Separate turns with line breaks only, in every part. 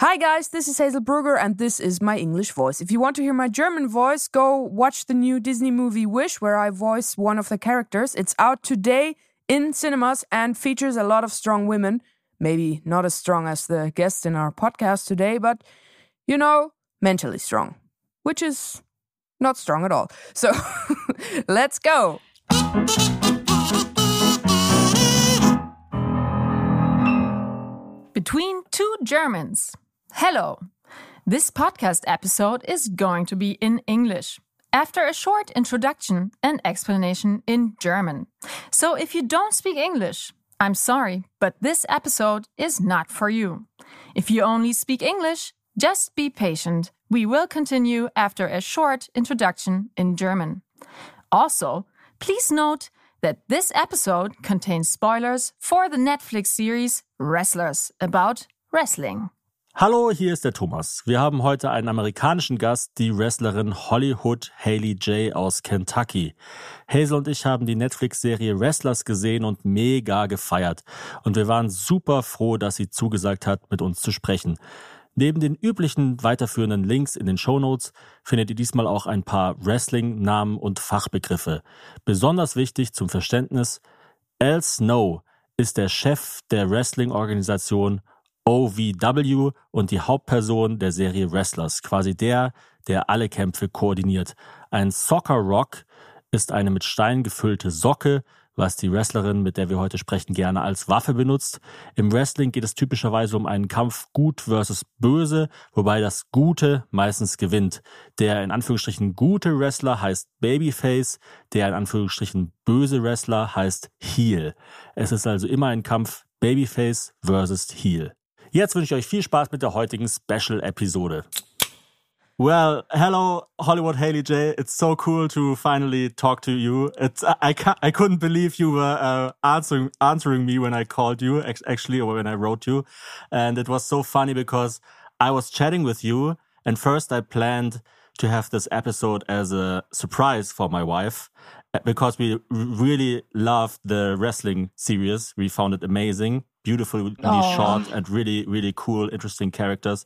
Hi guys, this is Hazel Brugger and this is my English voice. If you want to hear my German voice, go watch the new Disney movie Wish, where I voice one of the characters. It's out today in cinemas and features a lot of strong women. Maybe not as strong as the guest in our podcast today, but you know, mentally strong, which is not strong at all. So let's go.
Between two Germans. Hello. This podcast episode is going to be in English. After a short introduction and explanation in German. So if you don't speak English, I'm sorry, but this episode is not for you. If you only speak English, just be patient. We will continue after a short introduction in German. Also, please note that this episode contains spoilers for the Netflix series Wrestlers about wrestling.
Hallo, hier ist der Thomas. Wir haben heute einen amerikanischen Gast, die Wrestlerin Hollywood Haley J aus Kentucky. Hazel und ich haben die Netflix-Serie Wrestlers gesehen und mega gefeiert. Und wir waren super froh, dass sie zugesagt hat, mit uns zu sprechen. Neben den üblichen weiterführenden Links in den Shownotes findet ihr diesmal auch ein paar Wrestling-Namen und Fachbegriffe. Besonders wichtig zum Verständnis, Al Snow ist der Chef der Wrestling-Organisation OVW und die Hauptperson der Serie Wrestlers, quasi der, der alle Kämpfe koordiniert. Ein Soccer Rock ist eine mit Stein gefüllte Socke, was die Wrestlerin, mit der wir heute sprechen, gerne als Waffe benutzt. Im Wrestling geht es typischerweise um einen Kampf Gut versus Böse, wobei das Gute meistens gewinnt. Der in Anführungsstrichen gute Wrestler heißt Babyface, der in Anführungsstrichen böse Wrestler heißt Heel. Es ist also immer ein Kampf Babyface versus Heel. Jetzt wünsche ich euch viel Spaß mit der heutigen Special-Episode. Well, hello, Hollywood Haley J. It's so cool to finally talk to you. It's I can't, I couldn't believe you were uh, answering answering me when I called you, actually, or when I wrote you, and it was so funny because I was chatting with you, and first I planned to have this episode as a surprise for my wife because we really loved the wrestling series. We found it amazing, beautifully Aww. shot, and really, really cool, interesting characters.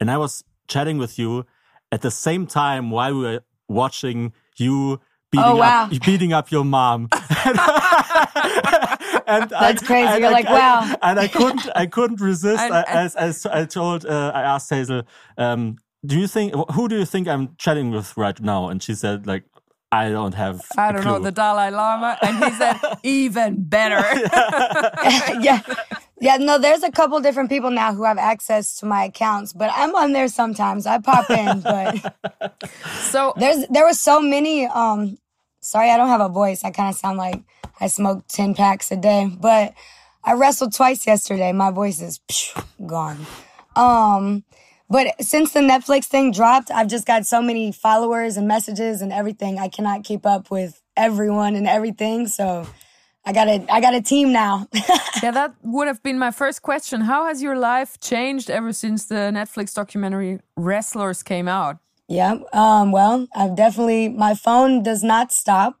And I was chatting with you at the same time while we were watching you beating
oh, wow.
up beating up your mom. and
That's I, crazy. You're I, like, wow.
and I couldn't I couldn't resist. I, as, as I told uh, I asked Hazel, um, do you think who do you think I'm chatting with right now? And she said like I don't have.
I don't know the Dalai Lama, and he said even better.
yeah, yeah. No, there's a couple different people now who have access to my accounts, but I'm on there sometimes. I pop in, but
so
there's there were so many. Um, sorry, I don't have a voice. I kind of sound like I smoke ten packs a day, but I wrestled twice yesterday. My voice is phew, gone. Um, but since the Netflix thing dropped, I've just got so many followers and messages and everything. I cannot keep up with everyone and everything. So I got a I got a team now.
yeah, that would have been my first question. How has your life changed ever since the Netflix documentary Wrestlers came out?
Yeah. Um, well, I've definitely my phone does not stop.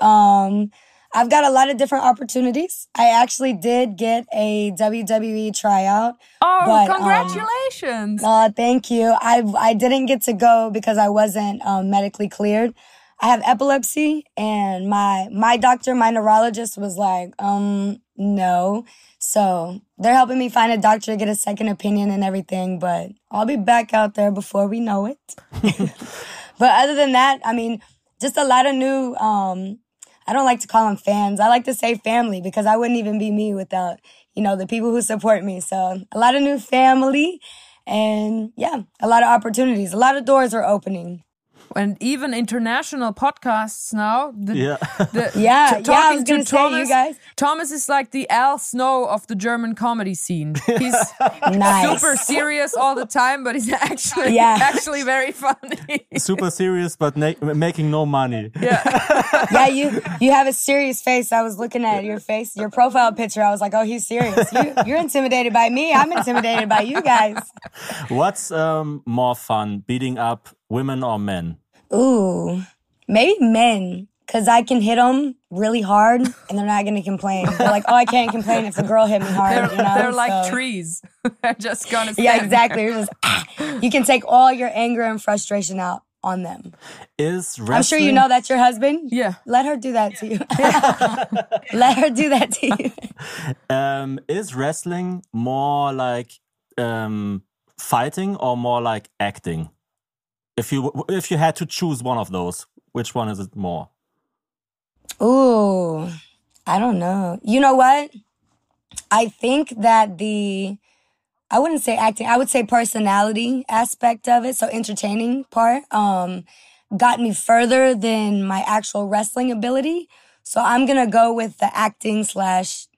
Um, I've got a lot of different opportunities. I actually did get a WWE tryout.
Oh, but, um, congratulations!
Um, uh, thank you. I I didn't get to go because I wasn't um, medically cleared. I have epilepsy, and my my doctor, my neurologist, was like, um, no. So they're helping me find a doctor, to get a second opinion, and everything. But I'll be back out there before we know it. but other than that, I mean, just a lot of new um, I don't like to call them fans. I like to say family because I wouldn't even be me without, you know, the people who support me. So a lot of new family and yeah, a lot of opportunities. A lot of doors are opening
and even international podcasts now.
The, yeah,
the, yeah,
yeah. I
was to Thomas,
you
guys.
Thomas is like the Al Snow of the German comedy scene. He's
nice.
super serious all the time, but he's actually yeah. actually very funny.
super serious, but making no money.
Yeah,
yeah. You you have a serious face. I was looking at your face, your profile picture. I was like, oh, he's serious. You, you're intimidated by me. I'm intimidated by you guys.
What's um, more fun, beating up women or men?
Ooh, maybe men. because I can hit them really hard and they're not going to complain. They're like, oh, I can't complain if the girl hit me hard.
They're,
you know?
they're like
So-
trees. they're just gonna
Yeah, exactly. You're just, ah. you can take all your anger and frustration out on them.
Is wrestling?
I'm sure you know that's your husband.
Yeah.
Let her do that to you. Let her do that to you.
Um, is wrestling more like um, fighting or more like acting? If you if you had to choose one of those, which one is it more?
Ooh, I don't know. You know what? I think that the, I wouldn't say acting, I would say personality aspect of it, so entertaining part, um, got me further than my actual wrestling ability. So I'm gonna go with the acting slash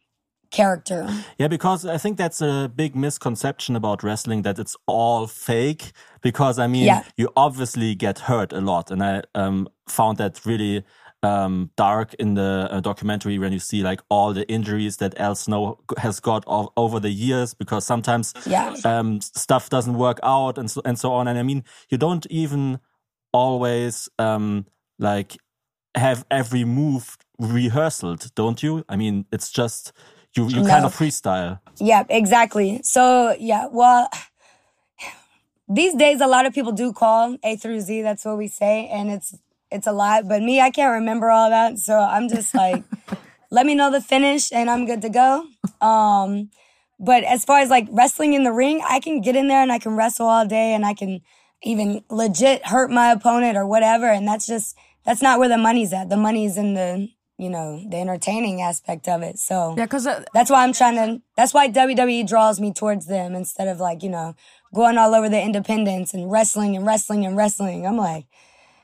character.
Yeah, because I think that's a big misconception about wrestling that it's all fake. Because I mean,
Yeah.
you obviously get hurt a lot, and I um, found that really um, dark in the uh, documentary when you see like all the injuries that Al Snow has got over the years. Because sometimes
Yeah.
um, stuff doesn't work out, and so and so on. And I mean, you don't even always um, like have every move rehearsed, don't you? I mean, it's just you you kind of freestyle.
Yeah, exactly. So yeah, well, these days a lot of people do call A through Z. That's what we say, and it's it's a lot. But me, I can't remember all that, so I'm just like, let me know the finish, and I'm good to go. Um, but as far as like wrestling in the ring, I can get in there and I can wrestle all day, and I can even legit hurt my opponent or whatever. And that's just that's not where the money's at. The money's in the you know the entertaining aspect of it. So
Yeah, because uh,
that's why I'm trying to. That's why WWE draws me towards them instead of like you know going all over the independents and wrestling and wrestling and wrestling. I'm like,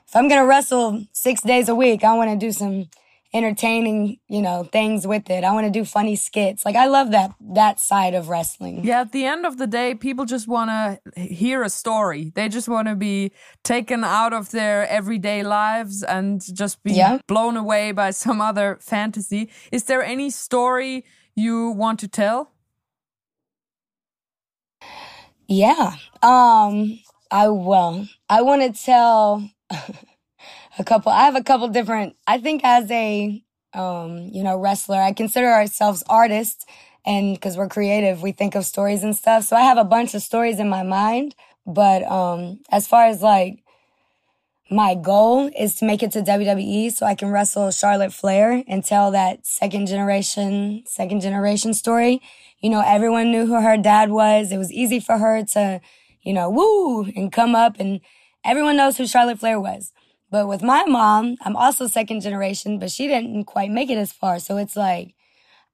if I'm gonna wrestle six days a week, I want to do some entertaining, you know, things with it. I want to do funny skits. Like I love that that side of wrestling.
yeah, at the end of the day, people just want to hear a story. They just want to be taken out of their everyday lives and just be
Yeah.
blown away by some other fantasy. Is there any story you want to tell?
Yeah. Um. I well. I want to tell a couple. I have a couple different. I think as a um, you know, wrestler, I consider ourselves artists, and because we're creative, we think of stories and stuff. So I have a bunch of stories in my mind. But um, as far as like my goal is to make it to WWE so I can wrestle Charlotte Flair and tell that second generation, second generation story. You know, everyone knew who her dad was. It was easy for her to, you know, woo and come up and everyone knows who Charlotte Flair was. But with my mom, I'm also second generation, but she didn't quite make it as far. So it's like,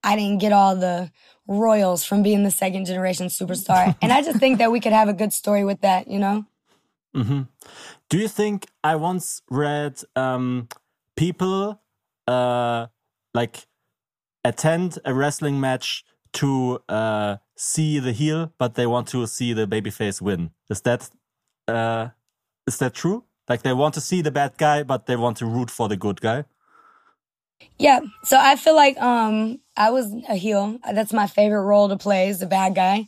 I didn't get all the royals from being the second generation superstar. and I just think that we could have a good story with that, you know?
hmm Do you think I once read um, people uh, like attend a wrestling match to uh, see the heel, but they want to see the babyface win? Is that uh, is that true? Like they want to see the bad guy, but they want to root for the good guy.
Yeah. So I feel like um I was a heel. That's my favorite role to play is the bad guy.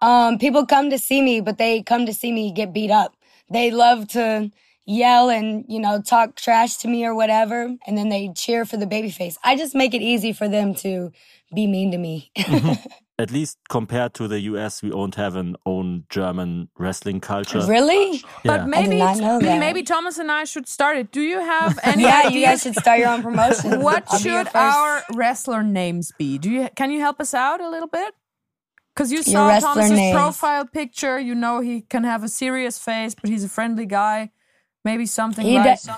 Um people come to see me, but they come to see me get beat up. They love to yell and, you know, talk trash to me or whatever, and then they cheer for the baby face. I just make it easy for them to be mean to me.
At least compared to the US, we don't have an own German wrestling culture.
really?
Yeah.
But maybe
not know that.
maybe Thomas and I should start it. Do you have any
Yeah,
ideas?
you guys should start your own promotion.
what
I'll
should our wrestler names be? Do you can you help us out a little bit? Because you saw
wrestler
Thomas's
names.
profile picture, you know he can have a serious face, but he's a friendly guy. Maybe something
He
like
does-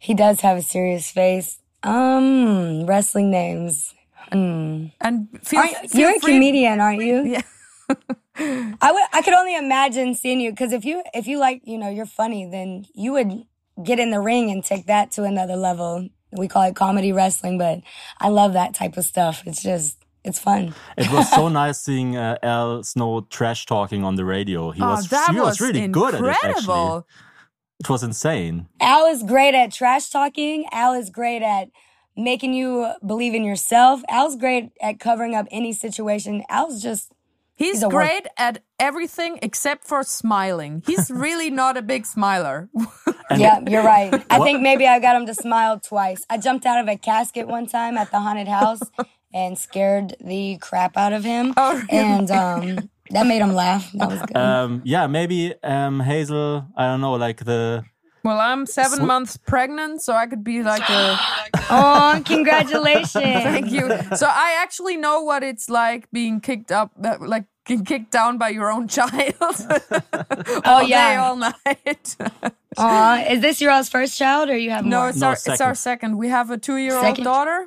He does have a serious face. Um, wrestling names. Hmm.
and feel,
Aren't-
feel
you're a comedian, aren't you?
Yeah.
I would. I could only imagine seeing you because if you if you like you know you're funny, then you would get in the ring and take that to another level. We call it comedy wrestling, but I love that type of stuff. It's just it's fun.
It was so nice seeing uh, Al Snow trash talking on the radio. He
Oh,
was
that
he was, really good at it. Actually, it was insane.
Al is great at trash talking. Al is great at making you believe in yourself. Al's great at covering up any situation. Al's just
He's,
He's a work-
great at everything except for smiling. He's really not a big smiler.
yeah, you're right. I think maybe I got him to smile twice. I jumped out of a casket one time at the haunted house and scared the crap out of him.
Oh, really?
And um, that made him laugh. That was good.
Um, yeah, maybe um, Hazel. I don't know, like the
Well, I'm seven
Sw-
months pregnant, so I could be like a.
oh, congratulations.
Thank you. So I actually know what it's like being kicked up, like getting kicked down by your own child. Oh, all day,
yeah.
all night.
Aw, is this your all's first child or you have
no,
more?
it's
No,
our it's
second.
our second. We have a two-year-old
Second.
daughter.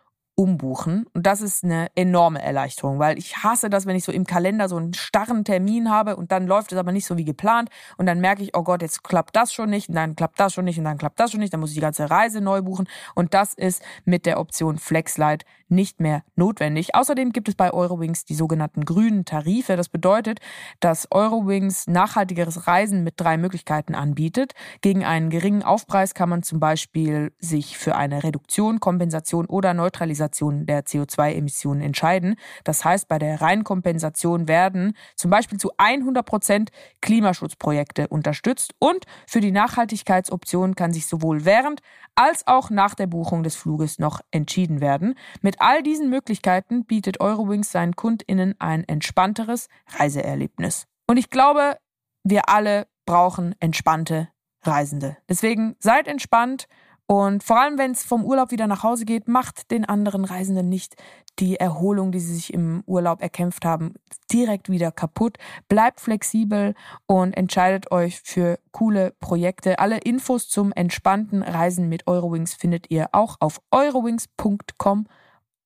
umbuchen. Und das ist eine enorme Erleichterung, weil ich hasse das, wenn ich so im Kalender so einen starren Termin habe und dann läuft es aber nicht so wie geplant. Und dann merke ich, oh Gott, jetzt klappt das schon nicht und dann klappt das schon nicht und dann klappt das schon nicht, dann muss ich die ganze Reise neu buchen. Und das ist mit der Option FlexLight nicht mehr notwendig. Außerdem gibt es bei Eurowings die sogenannten grünen Tarife. Das bedeutet, dass Eurowings nachhaltigeres Reisen mit drei Möglichkeiten anbietet. Gegen einen geringen Aufpreis kann man zum Beispiel sich für eine Reduktion, Kompensation oder Neutralisation der CO2-Emissionen entscheiden. Das heißt, bei der Reinkompensation werden zum Beispiel zu 100 Prozent Klimaschutzprojekte unterstützt und für die Nachhaltigkeitsoption kann sich sowohl während als auch nach der Buchung des Fluges noch entschieden werden. Mit all diesen Möglichkeiten bietet Eurowings seinen KundInnen ein entspannteres Reiseerlebnis. Und ich glaube, wir alle brauchen entspannte Reisende. Deswegen seid entspannt und vor allem, wenn es vom Urlaub wieder nach Hause geht, macht den anderen Reisenden nicht die Erholung, die sie sich im Urlaub erkämpft haben, direkt wieder kaputt. Bleibt flexibel und entscheidet euch für coole Projekte. Alle Infos zum entspannten Reisen mit Eurowings findet ihr auch auf eurowings.com.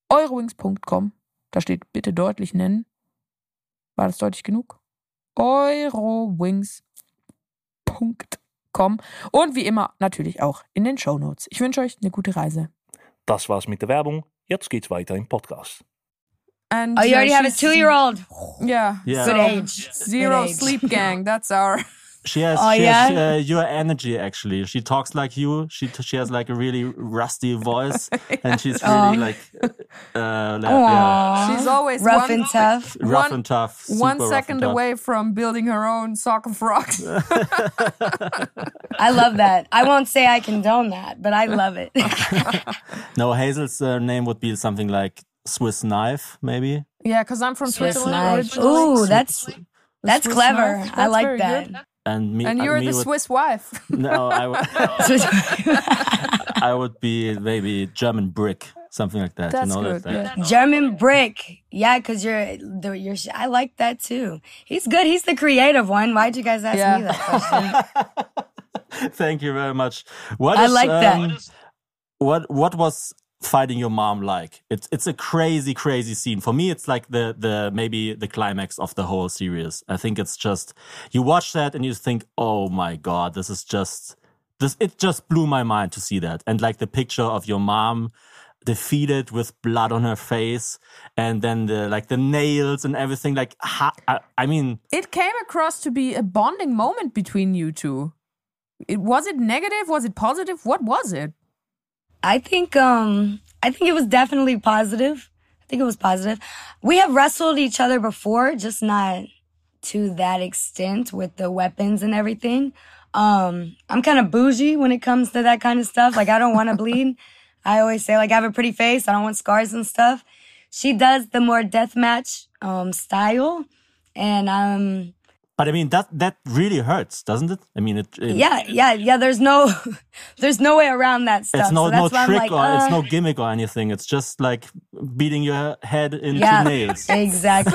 Eurowings.com. Da steht bitte deutlich nennen. War das deutlich genug? Eurowings.com. Und wie immer natürlich auch in den Shownotes. Ich wünsche euch eine gute Reise.
Das war's mit der Werbung. Jetzt geht's weiter im Podcast.
And
Oh, you
uh,
already have a two-year-old.
Yeah.
Yeah.
Good
So,
age.
Zero
Good age.
sleep gang. That's our.
She has,
Oh,
she
yeah?
has uh, your energy actually. She talks like you. She she has like a really rusty voice, and she's really like, uh, like yeah,
She's always
rough
one,
and tough.
rough
one-
and tough. super
one
rough
second
and tough.
away from building her own soccer frogs.
I love that. I won't say I condone that, but I love it.
No, Hazel's uh, name would be something like Swiss knife, maybe.
yeah, because I'm from
Swiss
Switzerland
knife. Ooh, that's that's
Swiss
clever.
knife.
I like that.
good.
And me,
And
uh,
you're
me
the
would-
Swiss wife.
No, I, would- be maybe German brick, something like that.
That's
you know,
good.
that.
Yeah.
German brick. Yeah, because you're the you're. I like that too. He's good. He's the creative one. Why'd you guys ask
Yeah.
me that question?
Thank you very much. What
I
is,
like that.
um, What what was fighting your mom like? It's it's a crazy crazy scene. For me, it's like the the maybe the climax of the whole series. I think it's just you watch that and you think, oh my god, this is just this. It just blew my mind to see that and like the picture of your mom defeated with blood on her face and then the like the nails and everything like ha, I, I mean
It came across to be a bonding moment between you two. It, was it negative? Was it positive? What was it?
I think um I think it was definitely positive. I think it was positive. We have wrestled each other before, just not to that extent with the weapons and everything. Um I'm kind of bougie when it comes to that kind of stuff. Like I don't want to bleed. I always say like I have a pretty face. I don't want scars and stuff. She does the more deathmatch um style and um
but I mean that that really hurts, doesn't it? I mean it, it
yeah, yeah, yeah, there's no there's no way around that stuff.
it's no
so
no
that's why
trick
like,
or it's
uh,
no gimmick or anything. It's just like beating your head into
yeah,
nails.
Exactly.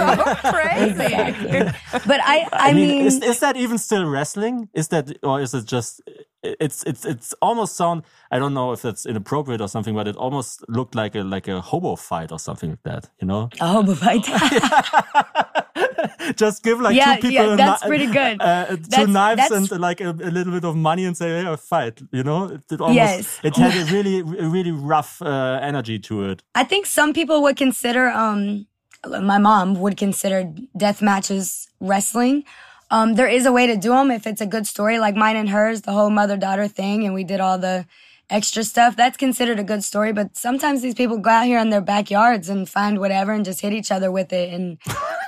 Crazy.
Exactly. But I, I,
I mean,
mean,
is is that even still wrestling? Is that or is it just it's it's it's almost sound. I don't know if that's inappropriate or something, but it almost looked like a like a hobo fight or something like that. You know?
A hobo fight.
Just give like
Yeah,
two people
yeah,
a
that's
kni-
pretty good.
Uh, two
That's-
knives
that's-
and like a, a little bit of money and say, "Hey, fight!" You know? It, it almost
Yes.
it had a really a really rough uh, energy to it.
I think some people would consider, um, my mom would consider death matches wrestling. Um, there is a way to do them if it's a good story, like mine and hers, the whole mother daughter thing, and we did all the extra stuff. That's considered a good story, but sometimes these people go out here in their backyards and find whatever and just hit each other with it. And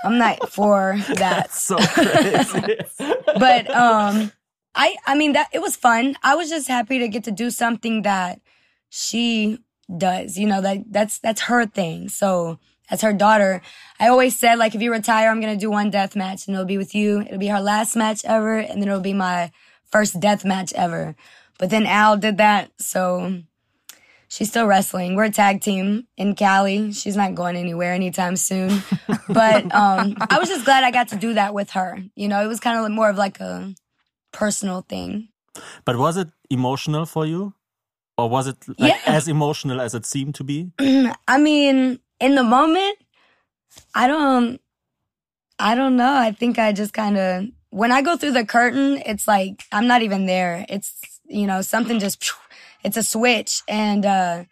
I'm not for that.
So crazy.
but um i i mean that it was fun. I was just happy to get to do something that she does you know that that's that's her thing. So as her daughter i always said like if you retire i'm gonna do one death match and it'll be with you. It'll be her last match ever and then it'll be my first death match ever. But then al did that so she's still wrestling. We're a tag team in cali. She's not going anywhere anytime soon. But um i was just glad i got to do that with her. You know it was kind of more of like a personal thing
But was it emotional for you? Or was it like
Yeah.
as emotional as it seemed to be?
i mean in the moment i don't i don't know i think i just kind of when i go through the curtain it's like i'm not even there it's you know something just it's a switch and uh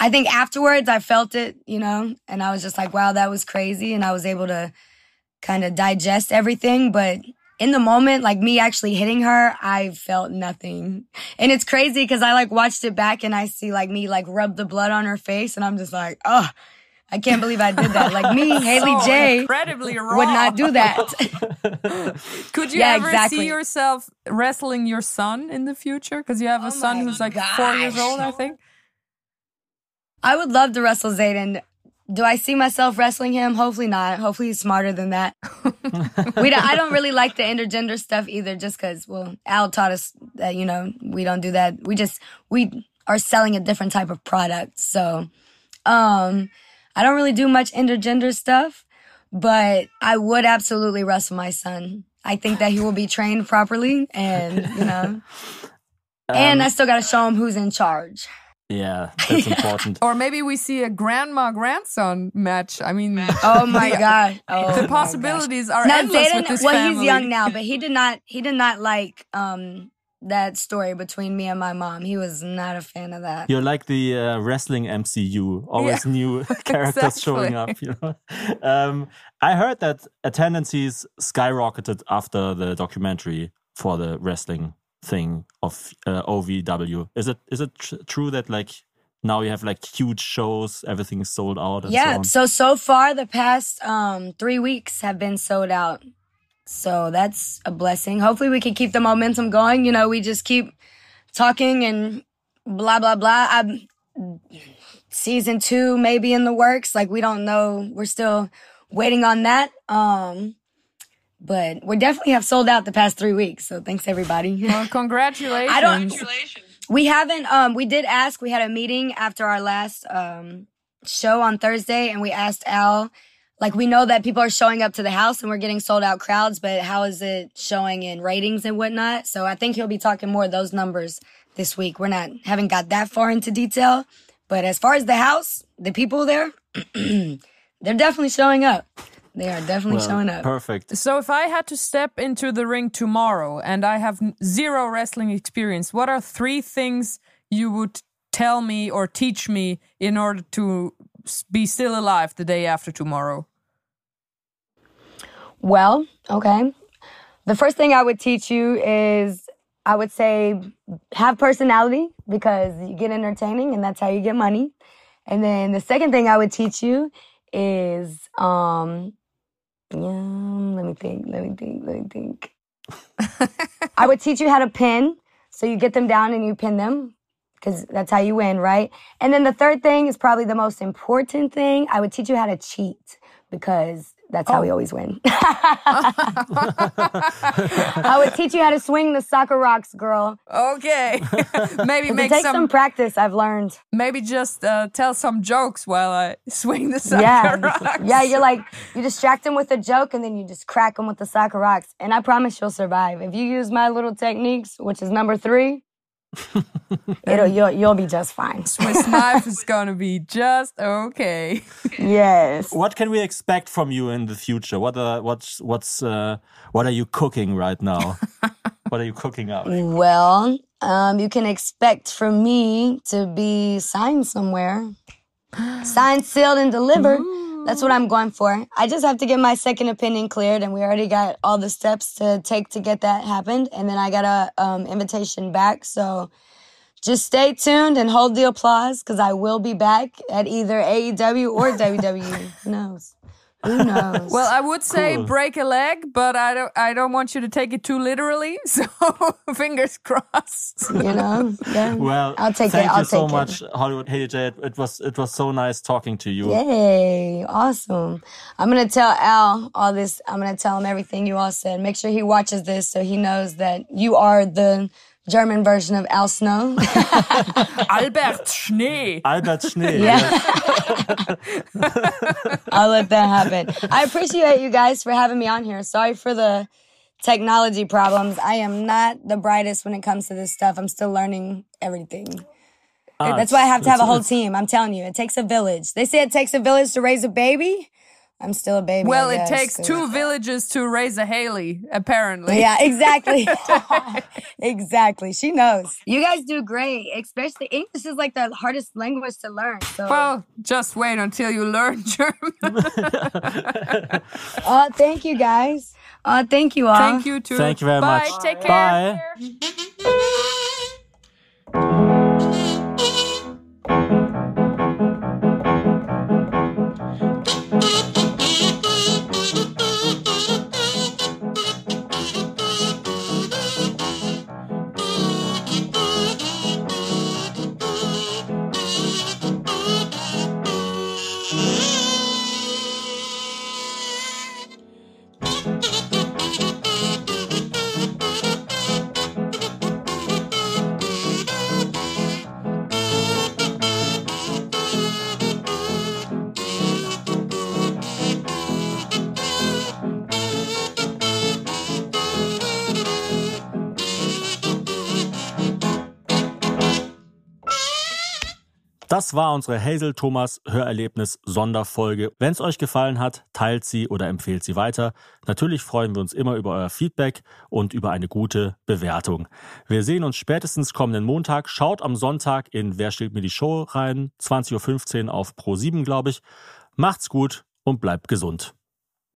i think afterwards i felt it you know and i was just like wow that was crazy and i was able to kind of digest everything but in the moment like me actually hitting her i felt nothing and it's crazy because i like watched it back and i see like me like rub the blood on her face and i'm just like oh i can't believe i did that like me haley
So
j
incredibly
would not do that
Could you
Yeah,
ever
exactly.
see yourself wrestling your son in the future? Because you have a
Oh
son who's like four years old, I think.
i would love to wrestle Zaden do I see myself wrestling him? Hopefully not. Hopefully he's smarter than that. we don't, I don't really like the intergender stuff either, just because well, Al taught us that you know we don't do that. We just we are selling a different type of product, so um, I don't really do much intergender stuff. But I would absolutely wrestle my son. I think that he will be trained properly, and you know, and I still got to show him who's in charge.
Yeah, that's important.
Or maybe we see a grandma grandson match. I mean,
Oh my god! Oh
the possibilities are
Now
endless with
Zaden,
this
well,
family.
he's young now, but he did not. He did not like um that story between me and my mom. He was not a fan of that.
You're like the uh, wrestling MCU, always
Yeah,
new characters showing up. You know, um, I heard that attendances skyrocketed after the documentary for the wrestling thing of uh, OVW. Is it is it tr true that like now you have like huge shows, everything is sold out? And
yeah.
so on?
So so far, the past um three weeks have been sold out. So that's a blessing. Hopefully, we can keep the momentum going. You know, we just keep talking and blah blah blah. I'm, season two maybe in the works. Like we don't know. We're still waiting on that. Um, but we definitely have sold out the past three weeks. So thanks everybody.
Well, congratulations.
I don't. We haven't. Um, we did ask. We had a meeting after our last um show on Thursday, and we asked Al. Like we know that people are showing up to the house and we're getting sold out crowds, but how is it showing in ratings and whatnot? So I think he'll be talking more of those numbers this week. We're not haven't got that far into detail, but as far as the house, the people there, they're definitely showing up. They are definitely
Well,
showing up.
Perfect.
So if I had to step into the ring tomorrow and I have zero wrestling experience, what are three things you would tell me or teach me in order to be still alive the day after tomorrow?
Well, okay. The first thing I would teach you is I would say have personality because you get entertaining and that's how you get money. And then the second thing I would teach you is um yeah, let me think, let me think, let me think. I would teach you how to pin. So you get them down and you pin them because that's how you win, right? And then the third thing is probably the most important thing. I would teach you how to cheat because that's how we always win. I would teach you how to swing the soccer rocks, girl.
Okay, maybe
It
make
takes
some,
some practice, I've learned.
maybe just uh, tell some jokes while I swing the soccer
yeah.
rocks.
Yeah, you're like, you distract them with a joke and then you just crack them with the soccer rocks. And I promise you'll survive. If you use my little techniques, which is number three, It'll you'll you'll be just fine.
Swiss knife is gonna be just okay.
Yes.
What can we expect from you in the future? What are what's what's uh, what are you cooking right now? what are you cooking up?
Well, um, you can expect from me to be signed somewhere. Signed, sealed, and delivered. That's what I'm going for. I just have to get my second opinion cleared, and we already got all the steps to take to get that happened. And then I got a um, invitation back. So just stay tuned and hold the applause because I will be back at either AEW or WWE. Who knows? Who knows?
Well, I would say
Cool.
break a leg, but I don't. I don't want you to take it too literally. So fingers crossed.
you know, yeah.
Well,
I'll take
thank
it. I'll
you so
take it.
much, Hollyhood Haley J. It, it was it was so nice talking to you.
Yay, awesome. I'm going to tell Al all this. I'm going to tell him everything you all said. Make sure he watches this so he knows that you are the German version of Al Snow.
Albert Schnee.
Albert Schnee.
Yeah. I'll let that happen. I appreciate you guys for having me on here. Sorry for the technology problems. I am not the brightest when it comes to this stuff. I'm still learning everything.
Ah,
That's why I have to have a whole team. I'm telling you, it takes a village. They say it takes a village to raise a baby. I'm still a baby.
Well,
I
it
guess,
takes
'cause-
two villages to raise a Haley, apparently.
Yeah, exactly. exactly. She knows. You guys do great. Especially English is like the hardest language to learn. So,
Well, just wait until you learn German.
oh, thank you guys. Oh, thank you all.
Thank you too.
Thank you very
Bye.
much.
Take care.
Bye. Das war unsere Hazel Thomas Hörerlebnis Sonderfolge. Wenn es euch gefallen hat, teilt sie oder empfehlt sie weiter. Natürlich freuen wir uns immer über euer Feedback und über eine gute Bewertung. Wir sehen uns spätestens kommenden Montag. Schaut am Sonntag in Wer steht mir die Show rein? 20.15 Uhr auf Pro7, glaube ich. Macht's gut und bleibt gesund.